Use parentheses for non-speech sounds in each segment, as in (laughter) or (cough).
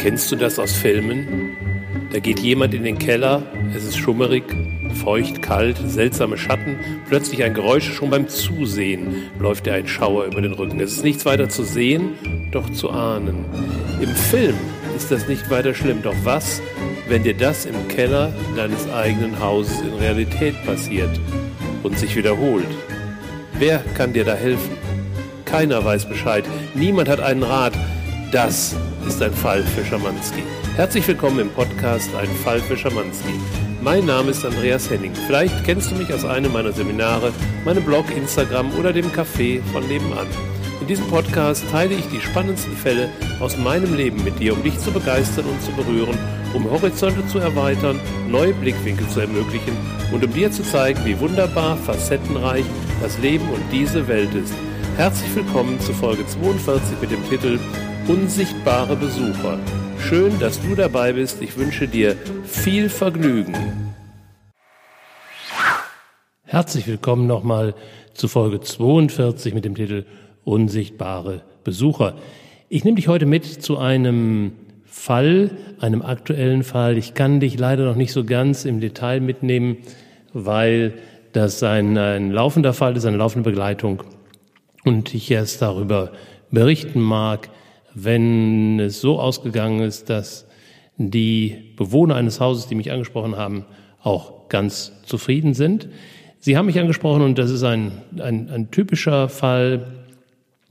Kennst du das aus Filmen? Da geht jemand in den Keller, es ist schummerig, feucht, kalt, seltsame Schatten, plötzlich ein Geräusch, schon beim Zusehen läuft dir ein Schauer über den Rücken. Es ist nichts weiter zu sehen, doch zu ahnen. Im Film ist das nicht weiter schlimm, doch was, wenn dir das im Keller deines eigenen Hauses in Realität passiert und sich wiederholt? Wer kann dir da helfen? Keiner weiß Bescheid, niemand hat einen Rat. Das ist ein Fall für Schamanski. Herzlich willkommen im Podcast Ein Fall für Schamanski. Mein Name ist Andreas Henning. Vielleicht kennst du mich aus einem meiner Seminare, meinem Blog, Instagram oder dem Café von nebenan. In diesem Podcast teile ich die spannendsten Fälle aus meinem Leben mit dir, um dich zu begeistern und zu berühren, um Horizonte zu erweitern, neue Blickwinkel zu ermöglichen und um dir zu zeigen, wie wunderbar, facettenreich das Leben und diese Welt ist. Herzlich willkommen zu Folge 42 mit dem Titel Unsichtbare Besucher. Schön, dass du dabei bist. Ich wünsche dir viel Vergnügen. Herzlich willkommen nochmal zu Folge 42 mit dem Titel Unsichtbare Besucher. Ich nehme dich heute mit zu einem Fall, einem aktuellen Fall. Ich kann dich leider noch nicht so ganz im Detail mitnehmen, weil das ein, ein laufender Fall ist, eine laufende Begleitung und ich erst darüber berichten mag, wenn es so ausgegangen ist, dass die Bewohner eines Hauses, die mich angesprochen haben, auch ganz zufrieden sind. Sie haben mich angesprochen und das ist ein, ein, ein typischer Fall,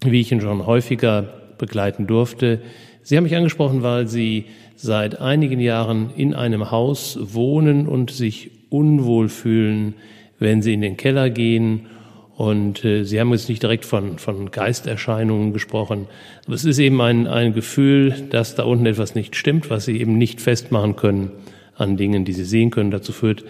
wie ich ihn schon häufiger begleiten durfte. Sie haben mich angesprochen, weil Sie seit einigen Jahren in einem Haus wohnen und sich unwohl fühlen, wenn Sie in den Keller gehen und äh, Sie haben jetzt nicht direkt von, von Geisterscheinungen gesprochen. Aber es ist eben ein, ein Gefühl, dass da unten etwas nicht stimmt, was Sie eben nicht festmachen können an Dingen, die Sie sehen können. Dazu führt,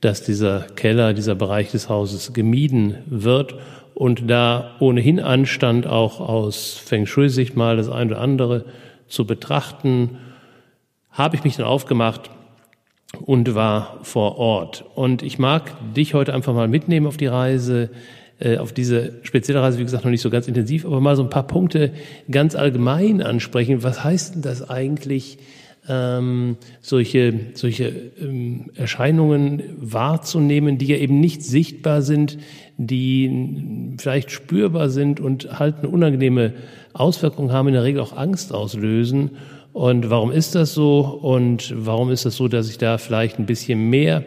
dass dieser Keller, dieser Bereich des Hauses gemieden wird und da ohnehin anstand, auch aus Feng Shui-Sicht mal das eine oder andere zu betrachten, habe ich mich dann aufgemacht und war vor Ort. Und ich mag dich heute einfach mal mitnehmen auf die Reise, auf diese spezielle Reise, wie gesagt, noch nicht so ganz intensiv, aber mal so ein paar Punkte ganz allgemein ansprechen. Was heißt denn das eigentlich, ähm, solche, solche ähm, Erscheinungen wahrzunehmen, die ja eben nicht sichtbar sind, die vielleicht spürbar sind und halt eine unangenehme Auswirkung haben, in der Regel auch Angst auslösen. Und warum ist das so? Und warum ist das so, dass ich da vielleicht ein bisschen mehr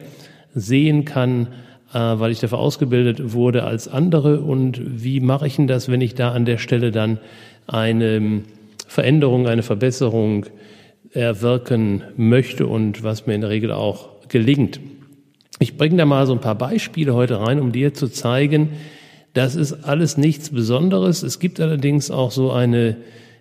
sehen kann, äh, weil ich dafür ausgebildet wurde als andere. Und wie mache ich denn das, wenn ich da an der Stelle dann eine Veränderung, eine Verbesserung erwirken möchte und was mir in der Regel auch gelingt? Ich bringe da mal so ein paar Beispiele heute rein, um dir zu zeigen, das ist alles nichts Besonderes. Es gibt allerdings auch so eine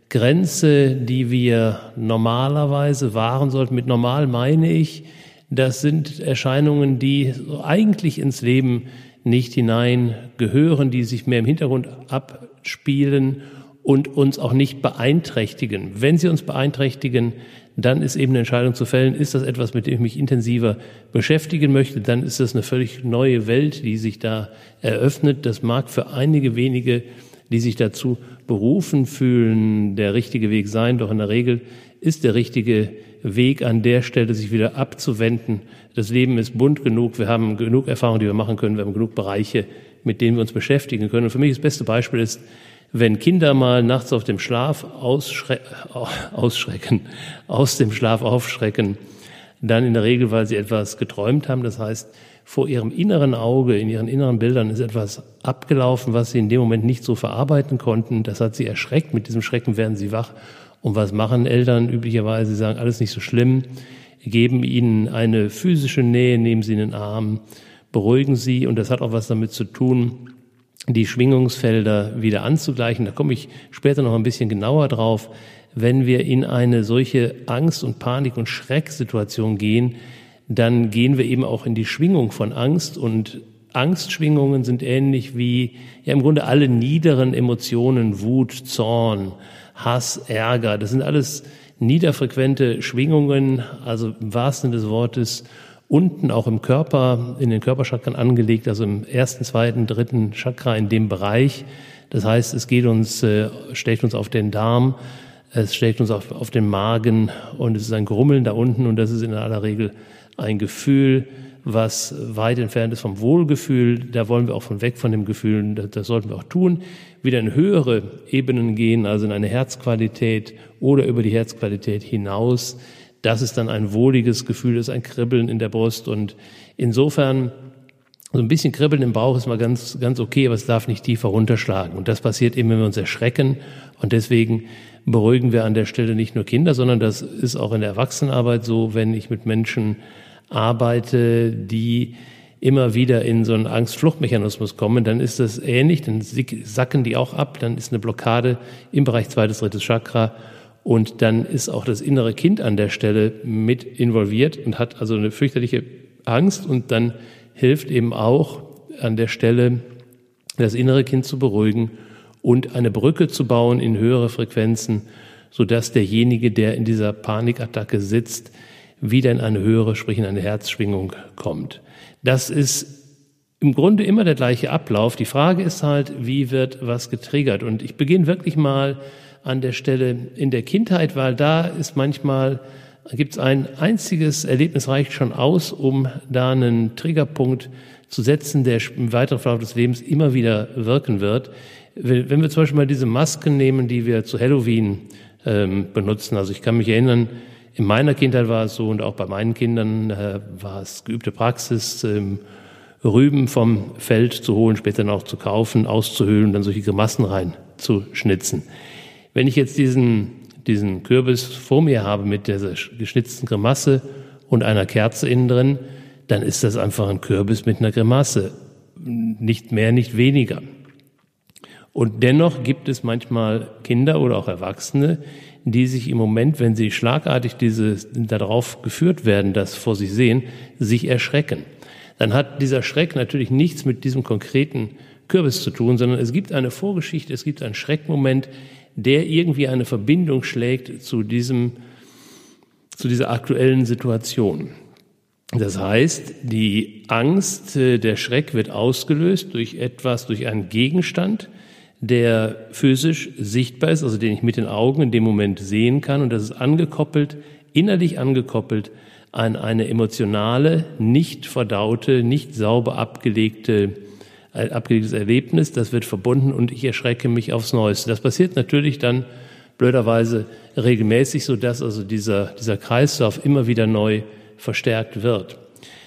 Grenze, die wir normalerweise wahren sollten. Mit normal meine ich, das sind Erscheinungen, die eigentlich ins Leben nicht hinein gehören, die sich mehr im Hintergrund abspielen und uns auch nicht beeinträchtigen. Wenn sie uns beeinträchtigen, dann ist eben eine Entscheidung zu fällen, ist das etwas, mit dem ich mich intensiver beschäftigen möchte, dann ist das eine völlig neue Welt, die sich da eröffnet. Das mag für einige wenige, die sich dazu berufen fühlen, der richtige Weg sein, doch in der Regel ist der richtige Weg an der Stelle, sich wieder abzuwenden. Das Leben ist bunt genug, wir haben genug Erfahrungen, die wir machen können, wir haben genug Bereiche, mit denen wir uns beschäftigen können. Und für mich das beste Beispiel ist, wenn Kinder mal nachts auf dem Schlaf ausschre ausschrecken, (laughs) aus dem Schlaf aufschrecken, dann in der Regel, weil sie etwas geträumt haben. Das heißt, vor ihrem inneren Auge, in ihren inneren Bildern ist etwas abgelaufen, was sie in dem Moment nicht so verarbeiten konnten. Das hat sie erschreckt. Mit diesem Schrecken werden sie wach und was machen Eltern üblicherweise? Sie sagen, alles nicht so schlimm, geben ihnen eine physische Nähe, nehmen sie in den Arm, beruhigen sie und das hat auch was damit zu tun, die Schwingungsfelder wieder anzugleichen. Da komme ich später noch ein bisschen genauer drauf. Wenn wir in eine solche Angst und Panik und Schrecksituation gehen, dann gehen wir eben auch in die Schwingung von Angst und Angstschwingungen sind ähnlich wie ja im Grunde alle niederen Emotionen, Wut, Zorn, Hass, Ärger. Das sind alles niederfrequente Schwingungen, also im wahrsten Sinne des Wortes unten auch im Körper, in den Körperchakren angelegt, also im ersten, zweiten, dritten Chakra in dem Bereich. Das heißt, es geht uns, äh, stellt uns auf den Darm. es schlägt uns auf, auf den Magen und es ist ein Grummeln da unten und das ist in aller Regel ein Gefühl, was weit entfernt ist vom Wohlgefühl. Da wollen wir auch von weg von dem Gefühl, das, sollten wir auch tun. Wieder in höhere Ebenen gehen, also in eine Herzqualität oder über die Herzqualität hinaus. Das ist dann ein wohliges Gefühl, das ist ein Kribbeln in der Brust und insofern so ein bisschen Kribbeln im Bauch ist mal ganz, ganz okay, aber es darf nicht tiefer runterschlagen. Und das passiert eben, wenn wir uns erschrecken. Und deswegen beruhigen wir an der Stelle nicht nur Kinder, sondern das ist auch in der Erwachsenenarbeit so, wenn ich mit Menschen arbeite, die immer wieder in so einen Angst-Fluchtmechanismus kommen, dann ist das ähnlich, dann sacken die auch ab, dann ist eine Blockade im Bereich zweites, drittes Chakra und dann ist auch das innere Kind an der Stelle mit involviert und hat also eine fürchterliche Angst und dann hilft eben auch an der Stelle das innere Kind zu beruhigen und eine Brücke zu bauen in höhere Frequenzen, sodass derjenige, der in dieser Panikattacke sitzt, wieder in eine höhere, sprich in eine Herzschwingung kommt. Das ist im Grunde immer der gleiche Ablauf. Die Frage ist halt, wie wird was getriggert? Und ich beginne wirklich mal an der Stelle in der Kindheit, weil da ist manchmal, gibt es ein einziges Erlebnis reicht schon aus, um da einen Triggerpunkt zu setzen, der im weiteren Verlauf des Lebens immer wieder wirken wird. Wenn wir zum Beispiel mal diese Masken nehmen, die wir zu Halloween ähm, benutzen, also ich kann mich erinnern, in meiner Kindheit war es so und auch bei meinen Kindern äh, war es geübte Praxis, ähm, Rüben vom Feld zu holen, später auch zu kaufen, auszuhöhlen und dann solche Grimassen rein zu schnitzen. Wenn ich jetzt diesen, diesen Kürbis vor mir habe mit dieser geschnitzten Grimasse und einer Kerze innen drin, dann ist das einfach ein Kürbis mit einer Grimasse. Nicht mehr, nicht weniger. Und dennoch gibt es manchmal Kinder oder auch Erwachsene, die sich im Moment, wenn sie schlagartig diese, darauf geführt werden, das vor sich sehen, sich erschrecken. Dann hat dieser Schreck natürlich nichts mit diesem konkreten Kürbis zu tun, sondern es gibt eine Vorgeschichte, es gibt einen Schreckmoment, der irgendwie eine Verbindung schlägt zu diesem, zu dieser aktuellen Situation. Das heißt, die Angst, äh, der Schreck wird ausgelöst durch etwas, durch einen Gegenstand, der physisch sichtbar ist, also den ich mit den Augen in dem Moment sehen kann. Und das ist angekoppelt, innerlich angekoppelt an eine emotionale, nicht verdaute, nicht sauber abgelegte, äh, abgelegtes Erlebnis. Das wird verbunden und ich erschrecke mich aufs Neueste. Das passiert natürlich dann blöderweise regelmäßig, so dass also dieser, dieser Kreislauf immer wieder neu verstärkt wird.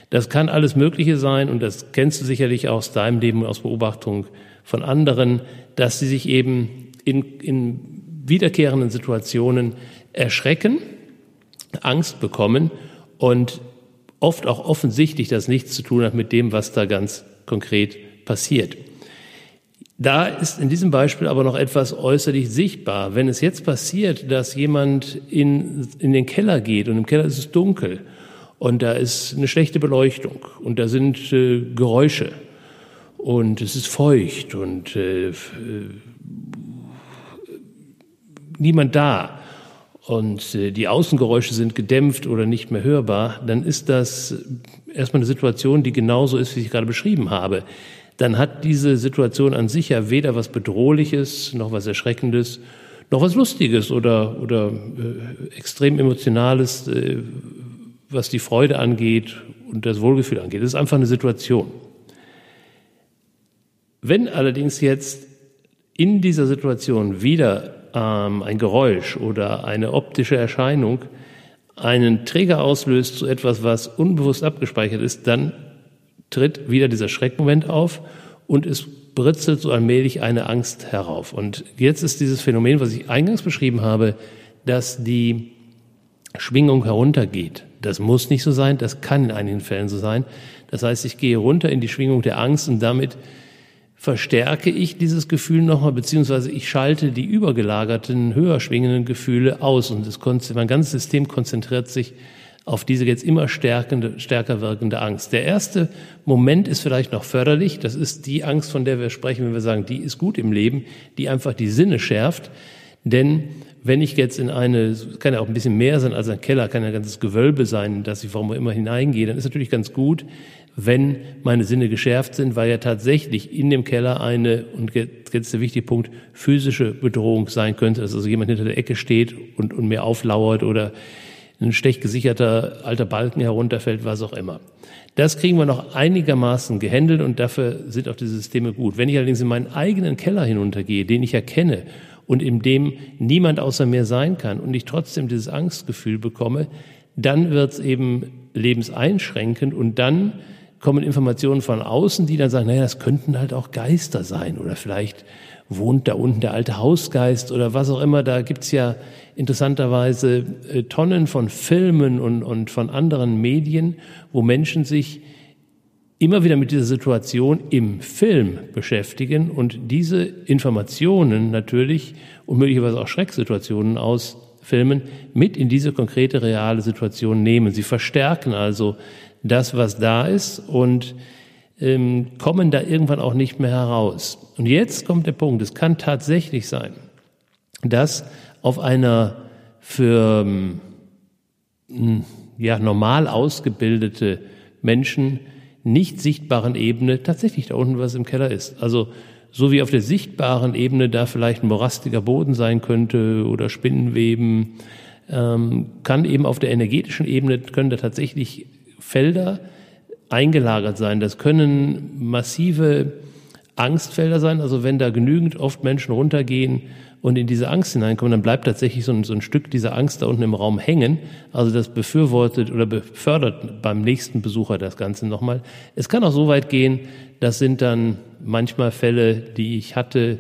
Das kann alles Mögliche sein und das kennst du sicherlich aus deinem Leben, aus Beobachtung von anderen, dass sie sich eben in, in wiederkehrenden Situationen erschrecken, Angst bekommen und oft auch offensichtlich das nichts zu tun hat mit dem, was da ganz konkret passiert. Da ist in diesem Beispiel aber noch etwas äußerlich sichtbar. Wenn es jetzt passiert, dass jemand in, in den Keller geht und im Keller ist es dunkel und da ist eine schlechte Beleuchtung und da sind äh, Geräusche und es ist feucht und äh, äh, niemand da und äh, die Außengeräusche sind gedämpft oder nicht mehr hörbar, dann ist das erstmal eine Situation, die genauso ist, wie ich gerade beschrieben habe. Dann hat diese Situation an sich ja weder was Bedrohliches, noch was Erschreckendes, noch was Lustiges oder, oder äh, extrem Emotionales, äh, was die Freude angeht und das Wohlgefühl angeht. Es ist einfach eine Situation. Wenn allerdings jetzt in dieser Situation wieder ähm, ein Geräusch oder eine optische Erscheinung einen Träger auslöst zu etwas, was unbewusst abgespeichert ist, dann tritt wieder dieser Schreckmoment auf und es britzelt so allmählich eine Angst herauf. Und jetzt ist dieses Phänomen, was ich eingangs beschrieben habe, dass die Schwingung heruntergeht. Das muss nicht so sein, das kann in einigen Fällen so sein. Das heißt, ich gehe runter in die Schwingung der Angst und damit verstärke ich dieses Gefühl nochmal, beziehungsweise ich schalte die übergelagerten, höher schwingenden Gefühle aus und das, mein ganzes System konzentriert sich auf diese jetzt immer stärkende, stärker wirkende Angst. Der erste Moment ist vielleicht noch förderlich. Das ist die Angst, von der wir sprechen, wenn wir sagen, die ist gut im Leben, die einfach die Sinne schärft. Denn wenn ich jetzt in eine, kann ja auch ein bisschen mehr sein als ein Keller, kann ja ein ganzes Gewölbe sein, dass ich warum immer hineingehe, dann ist natürlich ganz gut, wenn meine Sinne geschärft sind, weil ja tatsächlich in dem Keller eine, und jetzt der wichtige Punkt, physische Bedrohung sein könnte, dass also jemand hinter der Ecke steht und, und mir auflauert oder ein schlecht gesicherter alter Balken herunterfällt, was auch immer. Das kriegen wir noch einigermaßen gehandelt und dafür sind auch diese Systeme gut. Wenn ich allerdings in meinen eigenen Keller hinuntergehe, den ich erkenne und in dem niemand außer mir sein kann und ich trotzdem dieses Angstgefühl bekomme, dann wird es eben lebenseinschränkend und dann kommen Informationen von außen, die dann sagen, naja, das könnten halt auch Geister sein oder vielleicht wohnt da unten der alte Hausgeist oder was auch immer. Da gibt's ja interessanterweise äh, Tonnen von Filmen und, und von anderen Medien, wo Menschen sich immer wieder mit dieser Situation im Film beschäftigen und diese Informationen natürlich und möglicherweise auch Schrecksituationen aus Filmen mit in diese konkrete reale Situation nehmen. Sie verstärken also das, was da ist und ähm, kommen da irgendwann auch nicht mehr heraus. Und jetzt kommt der Punkt, es kann tatsächlich sein, dass auf einer für ähm, ja, normal ausgebildete Menschen nicht sichtbaren Ebene tatsächlich da unten was im Keller ist. Also so wie auf der sichtbaren Ebene da vielleicht ein morastiger Boden sein könnte oder Spinnenweben, ähm, kann eben auf der energetischen Ebene können da tatsächlich Felder eingelagert sein. Das können massive Angstfelder sein. Also wenn da genügend oft Menschen runtergehen und in diese Angst hineinkommen, dann bleibt tatsächlich so ein, so ein Stück dieser Angst da unten im Raum hängen. Also das befürwortet oder befördert beim nächsten Besucher das Ganze nochmal. Es kann auch so weit gehen, das sind dann manchmal Fälle, die ich hatte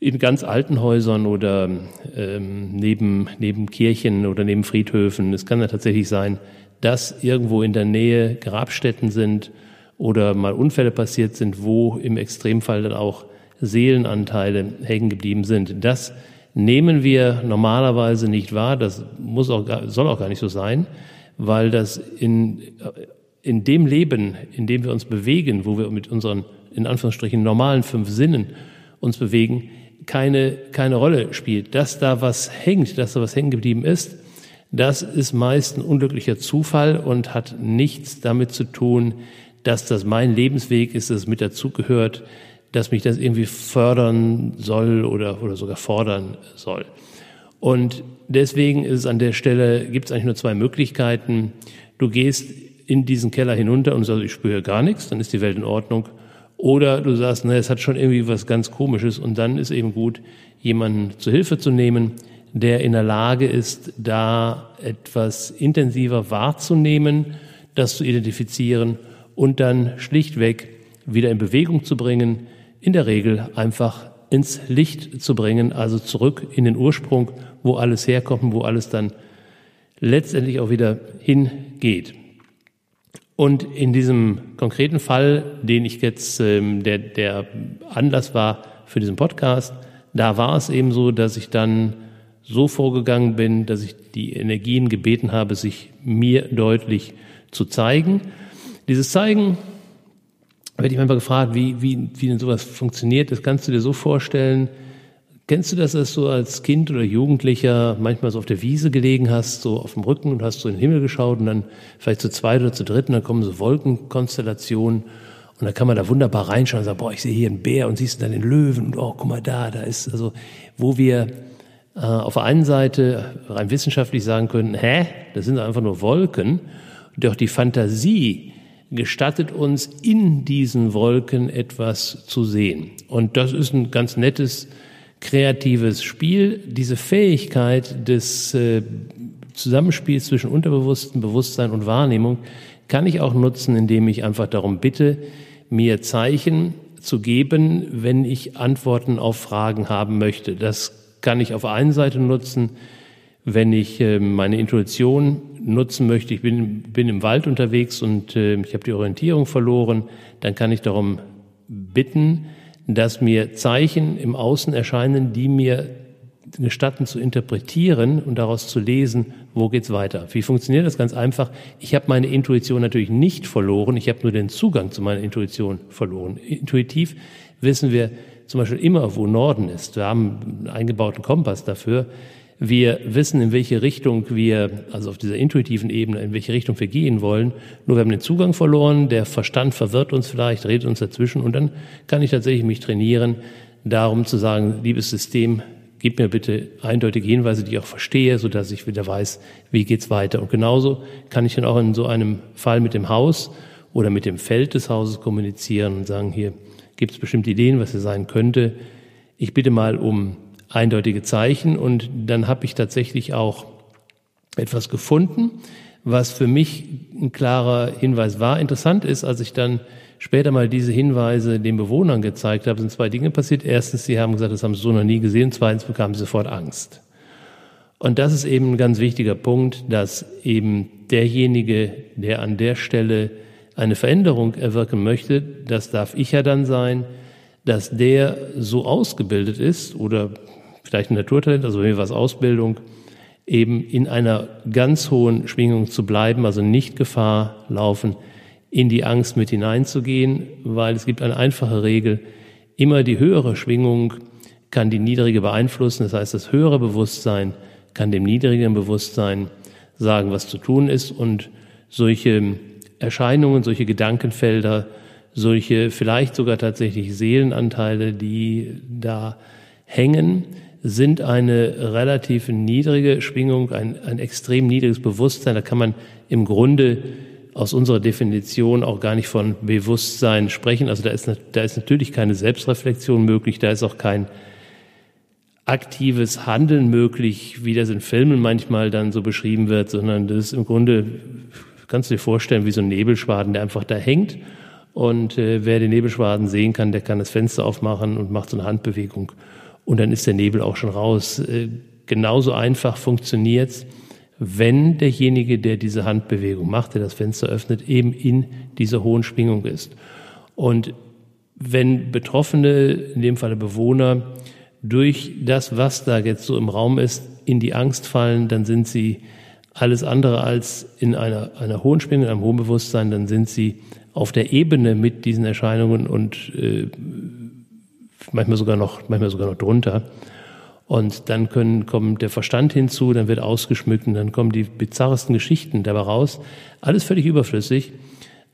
in ganz alten Häusern oder ähm, neben, neben Kirchen oder neben Friedhöfen. Es kann ja tatsächlich sein, dass irgendwo in der Nähe Grabstätten sind oder mal Unfälle passiert sind, wo im Extremfall dann auch Seelenanteile hängen geblieben sind. Das nehmen wir normalerweise nicht wahr. Das muss auch, soll auch gar nicht so sein, weil das in, in dem Leben, in dem wir uns bewegen, wo wir mit unseren, in Anführungsstrichen, normalen fünf Sinnen uns bewegen, keine, keine Rolle spielt. Dass da was hängt, dass da was hängen geblieben ist, das ist meist ein unglücklicher Zufall und hat nichts damit zu tun, dass das mein Lebensweg ist, dass es mit dazugehört, dass mich das irgendwie fördern soll oder, oder sogar fordern soll. Und deswegen ist es an der Stelle, gibt es eigentlich nur zwei Möglichkeiten. Du gehst in diesen Keller hinunter und sagst, ich spüre gar nichts, dann ist die Welt in Ordnung. Oder du sagst, na, es hat schon irgendwie was ganz Komisches und dann ist eben gut, jemanden zu Hilfe zu nehmen, der in der Lage ist, da etwas intensiver wahrzunehmen, das zu identifizieren und dann schlichtweg wieder in Bewegung zu bringen, in der Regel einfach ins Licht zu bringen, also zurück in den Ursprung, wo alles herkommt, wo alles dann letztendlich auch wieder hingeht. Und in diesem konkreten Fall, den ich jetzt, ähm, der, der Anlass war für diesen Podcast, da war es eben so, dass ich dann so vorgegangen bin, dass ich die Energien gebeten habe, sich mir deutlich zu zeigen. Dieses Zeigen werde ich manchmal gefragt, wie, wie, wie denn sowas funktioniert. Das kannst du dir so vorstellen. Kennst du das, dass du als Kind oder Jugendlicher manchmal so auf der Wiese gelegen hast, so auf dem Rücken und hast so in den Himmel geschaut und dann vielleicht zu zweit oder zu dritt und dann kommen so Wolkenkonstellationen und dann kann man da wunderbar reinschauen und sagen, boah, ich sehe hier einen Bär und siehst dann den Löwen und oh, guck mal da, da ist also, wo wir auf der einen Seite rein wissenschaftlich sagen können, hä, das sind einfach nur Wolken, doch die Fantasie gestattet uns in diesen Wolken etwas zu sehen. Und das ist ein ganz nettes, kreatives Spiel. Diese Fähigkeit des äh, Zusammenspiels zwischen Unterbewussten, Bewusstsein und Wahrnehmung kann ich auch nutzen, indem ich einfach darum bitte, mir Zeichen zu geben, wenn ich Antworten auf Fragen haben möchte. Das kann ich auf einen Seite nutzen, wenn ich äh, meine Intuition nutzen möchte. Ich bin, bin im Wald unterwegs und äh, ich habe die Orientierung verloren. Dann kann ich darum bitten, dass mir Zeichen im Außen erscheinen, die mir gestatten zu interpretieren und daraus zu lesen, wo geht's weiter. Wie funktioniert das? Ganz einfach. Ich habe meine Intuition natürlich nicht verloren. Ich habe nur den Zugang zu meiner Intuition verloren. Intuitiv wissen wir zum Beispiel immer, wo Norden ist. Wir haben einen eingebauten Kompass dafür. Wir wissen, in welche Richtung wir, also auf dieser intuitiven Ebene, in welche Richtung wir gehen wollen. Nur wir haben den Zugang verloren, der Verstand verwirrt uns vielleicht, redet uns dazwischen und dann kann ich tatsächlich mich trainieren, darum zu sagen, liebes System, gib mir bitte eindeutige Hinweise, die ich auch verstehe, so dass ich wieder weiß, wie geht's weiter. Und genauso kann ich dann auch in so einem Fall mit dem Haus oder mit dem Feld des Hauses kommunizieren und sagen, hier gibt es bestimmte Ideen, was es sein könnte. Ich bitte mal um eindeutige Zeichen und dann habe ich tatsächlich auch etwas gefunden, was für mich ein klarer Hinweis war. Interessant ist, als ich dann später mal diese Hinweise den Bewohnern gezeigt habe, sind zwei Dinge passiert. Erstens, sie haben gesagt, das haben sie so noch nie gesehen. Zweitens bekamen sie sofort Angst. Und das ist eben ein ganz wichtiger Punkt, dass eben derjenige, der an der Stelle eine Veränderung erwirken möchte, das darf ich ja dann sein, dass der so ausgebildet ist oder vielleicht ein Naturtalent, also bei mir war es Ausbildung, eben in einer ganz hohen Schwingung zu bleiben, also nicht Gefahr laufen, in die Angst mit hineinzugehen, weil es gibt eine einfache Regel, immer die höhere Schwingung kann die niedrige beeinflussen, das heißt, das höhere Bewusstsein kann dem niedrigeren Bewusstsein sagen, was zu tun ist. Und solche Erscheinungen, solche Gedankenfelder, solche vielleicht sogar tatsächlich Seelenanteile, die da hängen, sind eine relativ niedrige Schwingung, ein, ein extrem niedriges Bewusstsein. Da kann man im Grunde aus unserer Definition auch gar nicht von Bewusstsein sprechen. Also da ist, da ist natürlich keine Selbstreflexion möglich, da ist auch kein aktives Handeln möglich, wie das in Filmen manchmal dann so beschrieben wird, sondern das ist im Grunde, kannst du dir vorstellen, wie so ein Nebelschwaden, der einfach da hängt. Und äh, wer den Nebelschwaden sehen kann, der kann das Fenster aufmachen und macht so eine Handbewegung und dann ist der Nebel auch schon raus. Äh, genauso einfach funktioniert's, wenn derjenige, der diese Handbewegung macht, der das Fenster öffnet, eben in dieser hohen Schwingung ist. Und wenn Betroffene, in dem Falle Bewohner, durch das, was da jetzt so im Raum ist, in die Angst fallen, dann sind sie alles andere als in einer, einer hohen Schwingung, in einem hohen Bewusstsein, dann sind sie auf der Ebene mit diesen Erscheinungen und äh, manchmal sogar noch, manchmal sogar noch drunter. Und dann können, kommt der Verstand hinzu, dann wird ausgeschmückt und dann kommen die bizarresten Geschichten dabei raus. Alles völlig überflüssig.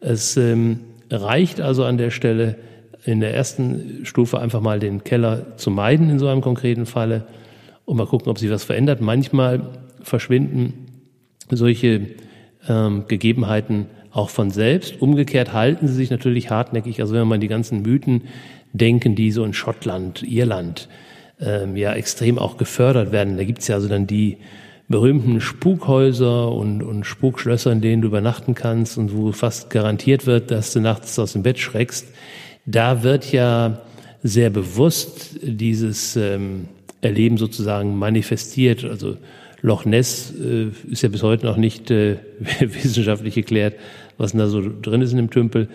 Es ähm, reicht also an der Stelle in der ersten Stufe einfach mal den Keller zu meiden in so einem konkreten Falle und mal gucken, ob sich was verändert. Manchmal verschwinden solche ähm, Gegebenheiten auch von selbst. Umgekehrt halten sie sich natürlich hartnäckig. Also wenn man die ganzen Mythen denken, die so in Schottland, Irland ähm, ja extrem auch gefördert werden. Da gibt's ja also dann die berühmten Spukhäuser und, und Spukschlösser, in denen du übernachten kannst und wo fast garantiert wird, dass du nachts aus dem Bett schreckst. Da wird ja sehr bewusst dieses ähm, Erleben sozusagen manifestiert. Also Loch Ness äh, ist ja bis heute noch nicht äh, (laughs) wissenschaftlich geklärt, was da so drin ist in dem Tümpel.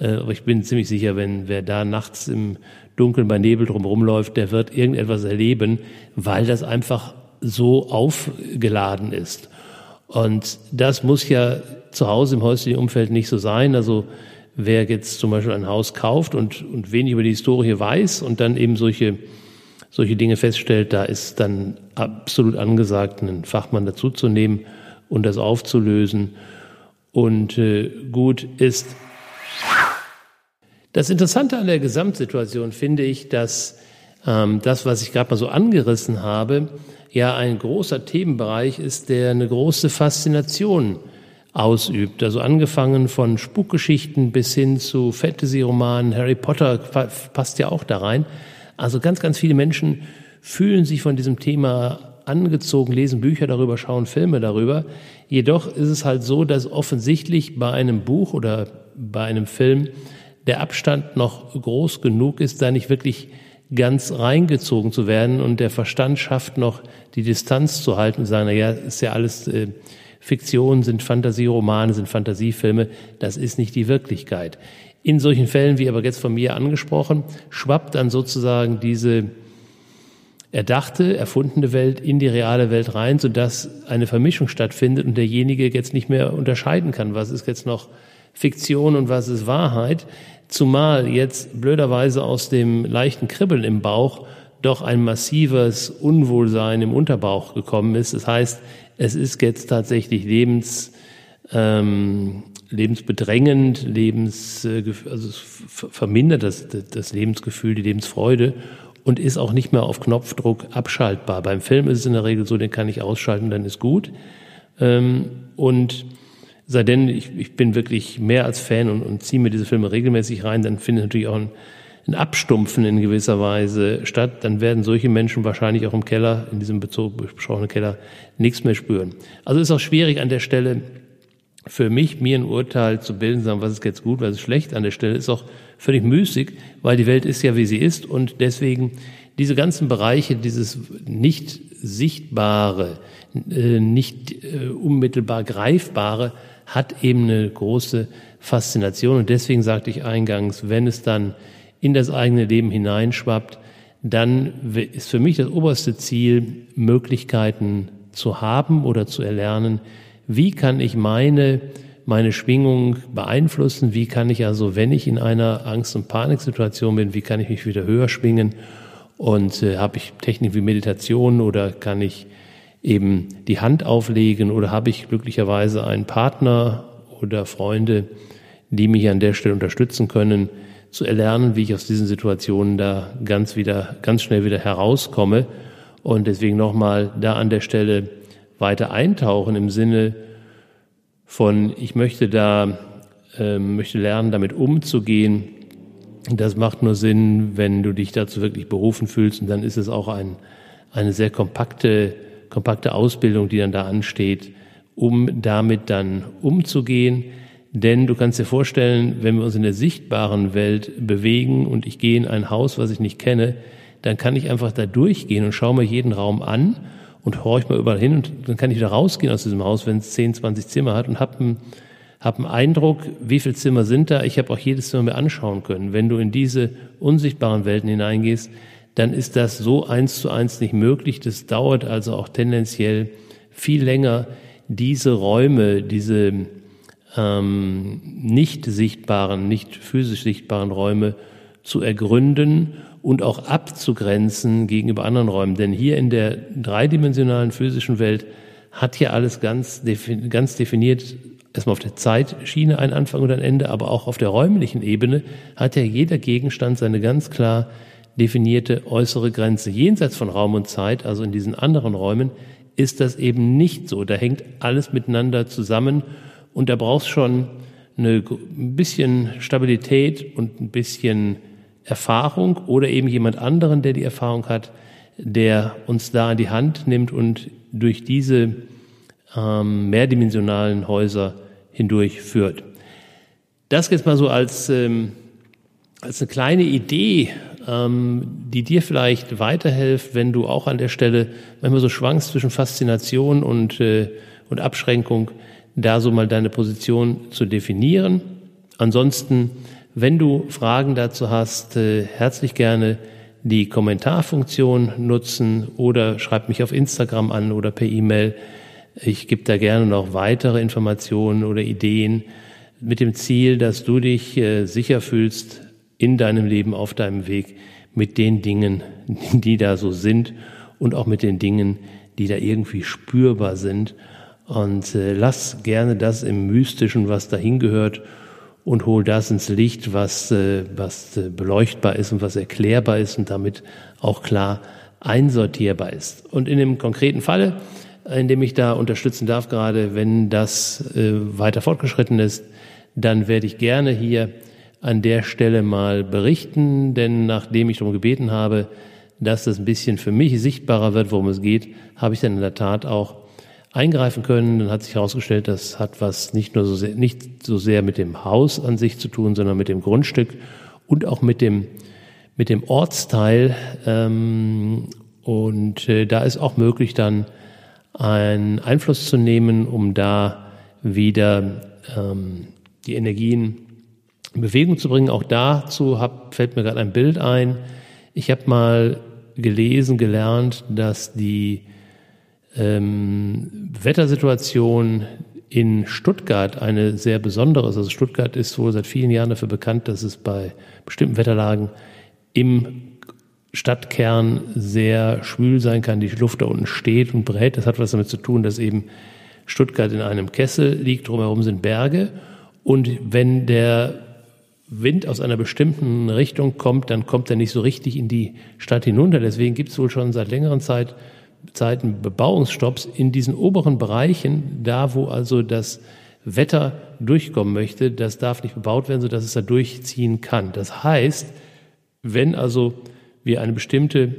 Äh, aber ich bin ziemlich sicher, wenn wer da nachts im Dunkeln bei Nebel drumherum läuft, der wird irgendetwas erleben, weil das einfach so aufgeladen ist. Und das muss ja zu Hause im häuslichen Umfeld nicht so sein. Also wer jetzt zum Beispiel ein Haus kauft und, und wenig über die Historie weiß und dann eben solche, solche Dinge feststellt, da ist dann absolut angesagt, einen Fachmann dazuzunehmen und das aufzulösen. Und äh, gut ist, das Interessante an der Gesamtsituation finde ich, dass ähm, das, was ich gerade mal so angerissen habe, ja ein großer Themenbereich ist, der eine große Faszination ausübt. Also angefangen von Spukgeschichten bis hin zu Fantasy-Romanen, Harry Potter passt ja auch da rein. Also ganz, ganz viele Menschen fühlen sich von diesem Thema angezogen, lesen Bücher darüber, schauen Filme darüber. Jedoch ist es halt so, dass offensichtlich bei einem Buch oder bei einem Film der Abstand noch groß genug ist, da nicht wirklich ganz reingezogen zu werden und der Verstand schafft noch die Distanz zu halten und sagen, na ja, ist ja alles äh, Fiktion, sind Fantasieromane, sind Fantasiefilme, das ist nicht die Wirklichkeit. In solchen Fällen, wie aber jetzt von mir angesprochen, schwappt dann sozusagen diese erdachte, erfundene Welt in die reale Welt rein, sodass eine Vermischung stattfindet und derjenige jetzt nicht mehr unterscheiden kann, was ist jetzt noch Fiktion und was ist Wahrheit. Zumal jetzt blöderweise aus dem leichten Kribbeln im Bauch doch ein massives Unwohlsein im Unterbauch gekommen ist. Das heißt, es ist jetzt tatsächlich lebens, ähm, lebensbedrängend, lebens, äh, also vermindert das, das Lebensgefühl, die Lebensfreude und ist auch nicht mehr auf Knopfdruck abschaltbar. Beim Film ist es in der Regel so, den kann ich ausschalten, dann ist gut. Ähm, und sei denn, ich, ich bin wirklich mehr als Fan und, und ziehe mir diese Filme regelmäßig rein, dann findet natürlich auch ein ein Abstumpfen in gewisser Weise statt, dann werden solche Menschen wahrscheinlich auch im Keller, in diesem besprochenen Keller, nichts mehr spüren. Also ist auch schwierig an der Stelle für mich, mir ein Urteil zu bilden, sagen, was ist jetzt gut, was ist schlecht. An der Stelle ist auch völlig müßig, weil die Welt ist ja, wie sie ist und deswegen diese ganzen Bereiche, dieses nicht sichtbare, äh, nicht äh, unmittelbar greifbare, hat eben eine große Faszination und deswegen sagte ich eingangs, wenn es dann in das eigene Leben hineinschwappt, dann ist für mich das oberste Ziel, Möglichkeiten zu haben oder zu erlernen, wie kann ich meine, meine Schwingung beeinflussen, wie kann ich also, wenn ich in einer Angst- und Paniksituation bin, wie kann ich mich wieder höher schwingen? Und äh, habe ich Technik wie Meditation oder kann ich eben die Hand auflegen? Oder habe ich glücklicherweise einen Partner oder Freunde, die mich an der Stelle unterstützen können, zu erlernen, wie ich aus diesen Situationen da ganz wieder, ganz schnell wieder herauskomme. Und deswegen nochmal da an der Stelle weiter eintauchen im Sinne von, ich möchte da, äh, möchte lernen, damit umzugehen. Das macht nur Sinn, wenn du dich dazu wirklich berufen fühlst. Und dann ist es auch ein, eine sehr kompakte, kompakte Ausbildung, die dann da ansteht, um damit dann umzugehen. Denn du kannst dir vorstellen, wenn wir uns in der sichtbaren Welt bewegen und ich gehe in ein Haus, was ich nicht kenne, dann kann ich einfach da durchgehen und schaue mir jeden Raum an und horch mal überall hin und dann kann ich wieder rausgehen aus diesem Haus, wenn es 10, 20 Zimmer hat und habe einen, hab einen Eindruck, wie viele Zimmer sind da. Ich habe auch jedes Zimmer mir anschauen können. Wenn du in diese unsichtbaren Welten hineingehst, dann ist das so eins zu eins nicht möglich. Das dauert also auch tendenziell viel länger, diese Räume, diese ähm, nicht sichtbaren, nicht physisch sichtbaren Räume zu ergründen und auch abzugrenzen gegenüber anderen Räumen. Denn hier in der dreidimensionalen physischen Welt hat ja alles ganz, ganz definiert, erstmal auf der Zeitschiene ein Anfang und ein Ende, aber auch auf der räumlichen Ebene hat ja jeder Gegenstand seine ganz klar definierte äußere Grenze. Jenseits von Raum und Zeit, also in diesen anderen Räumen, ist das eben nicht so. Da hängt alles miteinander zusammen und da brauchst schon eine, ein bisschen Stabilität und ein bisschen Erfahrung oder eben jemand anderen, der die Erfahrung hat, der uns da an die Hand nimmt und durch diese ähm, mehrdimensionalen Häuser hindurch führt. Das jetzt mal so als, ähm, als eine kleine Idee, ähm, die dir vielleicht weiterhilft, wenn du auch an der Stelle manchmal so schwankst zwischen Faszination und, äh, und Abschränkung da so mal deine Position zu definieren. Ansonsten, wenn du Fragen dazu hast, äh, herzlich gerne die Kommentarfunktion nutzen oder schreib mich auf Instagram an oder per E-Mail. Ich gebe da gerne noch weitere Informationen oder Ideen mit dem Ziel, dass du dich äh, sicher fühlst in deinem Leben, auf deinem Weg mit den Dingen, (laughs) die da so sind und auch mit den Dingen, die da irgendwie spürbar sind und äh, lass gerne das im Mystischen, was dahin gehört, und hol das ins Licht, was, äh, was äh, beleuchtbar ist und was erklärbar ist und damit auch klar einsortierbar ist. Und in dem konkreten Falle, in dem ich da unterstützen darf, gerade wenn das äh, weiter fortgeschritten ist, dann werde ich gerne hier an der Stelle mal berichten, denn nachdem ich darum gebeten habe, dass das ein bisschen für mich sichtbarer wird, worum es geht, habe ich dann in der Tat auch eingreifen können. Dann hat sich herausgestellt, das hat was nicht nur so sehr, nicht so sehr mit dem Haus an sich zu tun, sondern mit dem Grundstück und auch mit dem mit dem Ortsteil. Ähm, und äh, da ist auch möglich, dann einen Einfluss zu nehmen, um da wieder ähm, die Energien in Bewegung zu bringen. Auch dazu hab, fällt mir gerade ein Bild ein. Ich habe mal gelesen, gelernt, dass die ähm, Wettersituation in Stuttgart eine sehr besondere ist. Also Stuttgart ist wohl seit vielen Jahren dafür bekannt, dass es bei bestimmten Wetterlagen im Stadtkern sehr schwül sein kann, die Luft da unten steht und brät. Das hat was damit zu tun, dass eben Stuttgart in einem Kessel liegt, drumherum sind Berge. Und wenn der Wind aus einer bestimmten Richtung kommt, dann kommt er nicht so richtig in die Stadt hinunter. Deswegen gibt es wohl schon seit längerer Zeit Zeiten Bebauungsstopps in diesen oberen Bereichen, da wo also das Wetter durchkommen möchte, das darf nicht bebaut werden, sodass es da durchziehen kann. Das heißt, wenn also wir eine bestimmte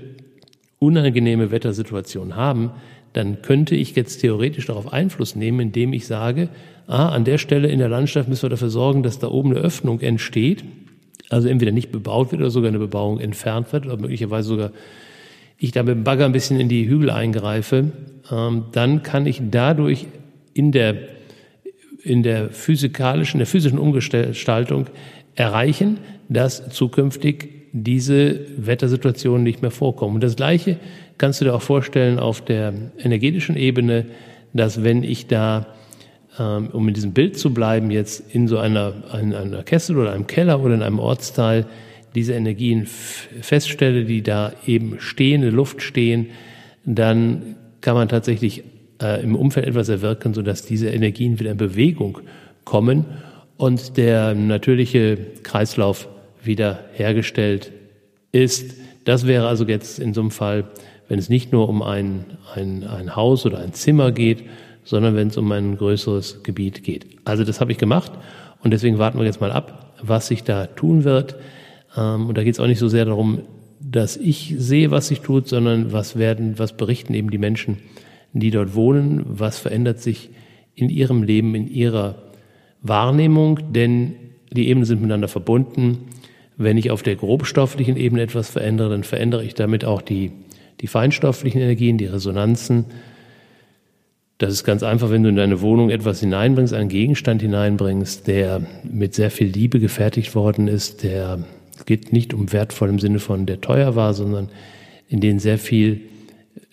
unangenehme Wettersituation haben, dann könnte ich jetzt theoretisch darauf Einfluss nehmen, indem ich sage, ah, an der Stelle in der Landschaft müssen wir dafür sorgen, dass da oben eine Öffnung entsteht, also entweder nicht bebaut wird oder sogar eine Bebauung entfernt wird oder möglicherweise sogar ich da mit dem Bagger ein bisschen in die Hügel eingreife, ähm, dann kann ich dadurch in der, in der physikalischen, der physischen Umgestaltung erreichen, dass zukünftig diese Wettersituationen nicht mehr vorkommen. Und das Gleiche kannst du dir auch vorstellen auf der energetischen Ebene, dass wenn ich da, ähm, um in diesem Bild zu bleiben, jetzt in so einer, einer Kessel oder einem Keller oder in einem Ortsteil diese Energien feststelle, die da eben stehen, in der Luft stehen, dann kann man tatsächlich äh, im Umfeld etwas erwirken, sodass diese Energien wieder in Bewegung kommen und der natürliche Kreislauf wieder hergestellt ist. Das wäre also jetzt in so einem Fall, wenn es nicht nur um ein, ein, ein Haus oder ein Zimmer geht, sondern wenn es um ein größeres Gebiet geht. Also das habe ich gemacht und deswegen warten wir jetzt mal ab, was sich da tun wird. Ähm, und da geht es auch nicht so sehr darum, dass ich sehe, was sich tut, sondern was werden, was berichten eben die Menschen, die dort wohnen, was verändert sich in ihrem Leben, in ihrer Wahrnehmung, denn die Ebenen sind miteinander verbunden. Wenn ich auf der grobstofflichen Ebene etwas verändere, dann verändere ich damit auch die, die feinstofflichen Energien, die Resonanzen. Das ist ganz einfach, wenn du in deine Wohnung etwas hineinbringst, einen Gegenstand hineinbringst, der mit sehr viel Liebe gefertigt worden ist, der es geht nicht um wertvoll im Sinne von der teuer war, sondern in den sehr viel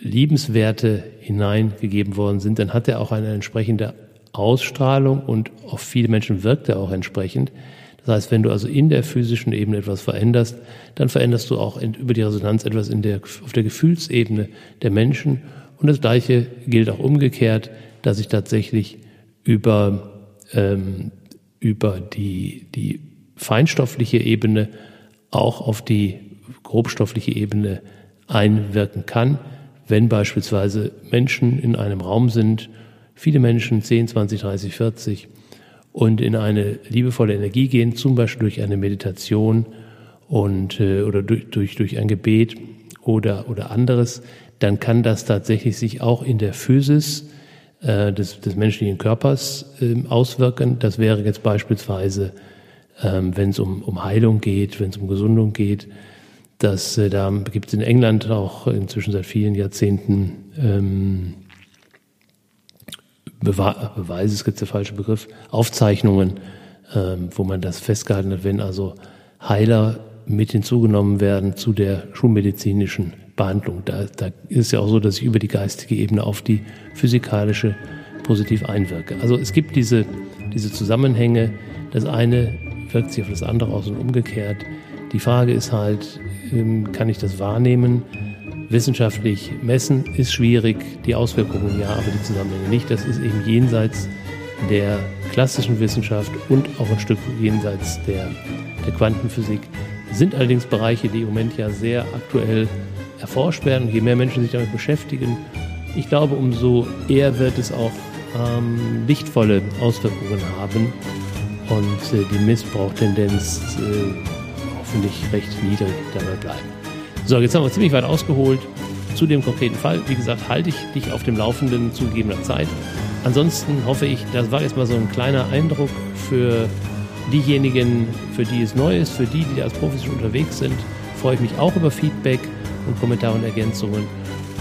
Liebenswerte hineingegeben worden sind, dann hat er auch eine entsprechende Ausstrahlung und auf viele Menschen wirkt er auch entsprechend. Das heißt, wenn du also in der physischen Ebene etwas veränderst, dann veränderst du auch in, über die Resonanz etwas in der, auf der Gefühlsebene der Menschen. Und das Gleiche gilt auch umgekehrt, dass ich tatsächlich über, ähm, über die, die feinstoffliche Ebene auch auf die grobstoffliche Ebene einwirken kann, wenn beispielsweise Menschen in einem Raum sind, viele Menschen, 10, 20, 30, 40, und in eine liebevolle Energie gehen, zum Beispiel durch eine Meditation und, äh, oder durch, durch, durch ein Gebet oder, oder anderes, dann kann das tatsächlich sich auch in der Physis äh, des, des menschlichen Körpers äh, auswirken. Das wäre jetzt beispielsweise ähm, wenn es um, um Heilung geht, wenn es um Gesundung geht. Das, äh, da gibt es in England auch inzwischen seit vielen Jahrzehnten ähm, Bewe Beweise, es gibt der falsche Begriff, Aufzeichnungen, ähm, wo man das festgehalten hat, wenn also Heiler mit hinzugenommen werden zu der schulmedizinischen Behandlung. Da, da ist ja auch so, dass ich über die geistige Ebene auf die physikalische positiv einwirke. Also es gibt diese, diese Zusammenhänge. Das eine wirkt sich auf das andere aus und umgekehrt. Die Frage ist halt, ähm, kann ich das wahrnehmen? Wissenschaftlich messen ist schwierig, die Auswirkungen ja, aber die Zusammenhänge nicht. Das ist eben jenseits der klassischen Wissenschaft und auch ein Stück jenseits der, der Quantenphysik. Sind allerdings Bereiche, die im Moment ja sehr aktuell erforscht werden. Je mehr Menschen sich damit beschäftigen, ich glaube, umso eher wird es auch ähm, lichtvolle Auswirkungen haben und äh, die Missbrauchtendenz äh, hoffentlich recht niedrig dabei bleiben. So, jetzt haben wir ziemlich weit ausgeholt zu dem konkreten Fall. Wie gesagt, halte ich dich auf dem Laufenden zu gegebener Zeit. Ansonsten hoffe ich, das war jetzt mal so ein kleiner Eindruck für diejenigen, für die es neu ist, für die, die als Profis schon unterwegs sind. Freue ich mich auch über Feedback und Kommentare und Ergänzungen.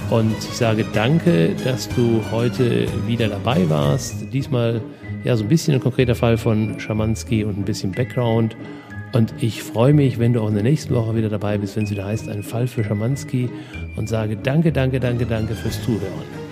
Und ich sage danke, dass du heute wieder dabei warst. Diesmal ja so ein bisschen ein konkreter Fall von Schamanski und ein bisschen Background. Und ich freue mich, wenn du auch in der nächsten Woche wieder dabei bist, wenn es wieder heißt, ein Fall für Schamanski und sage danke, danke, danke, danke fürs Zuhören.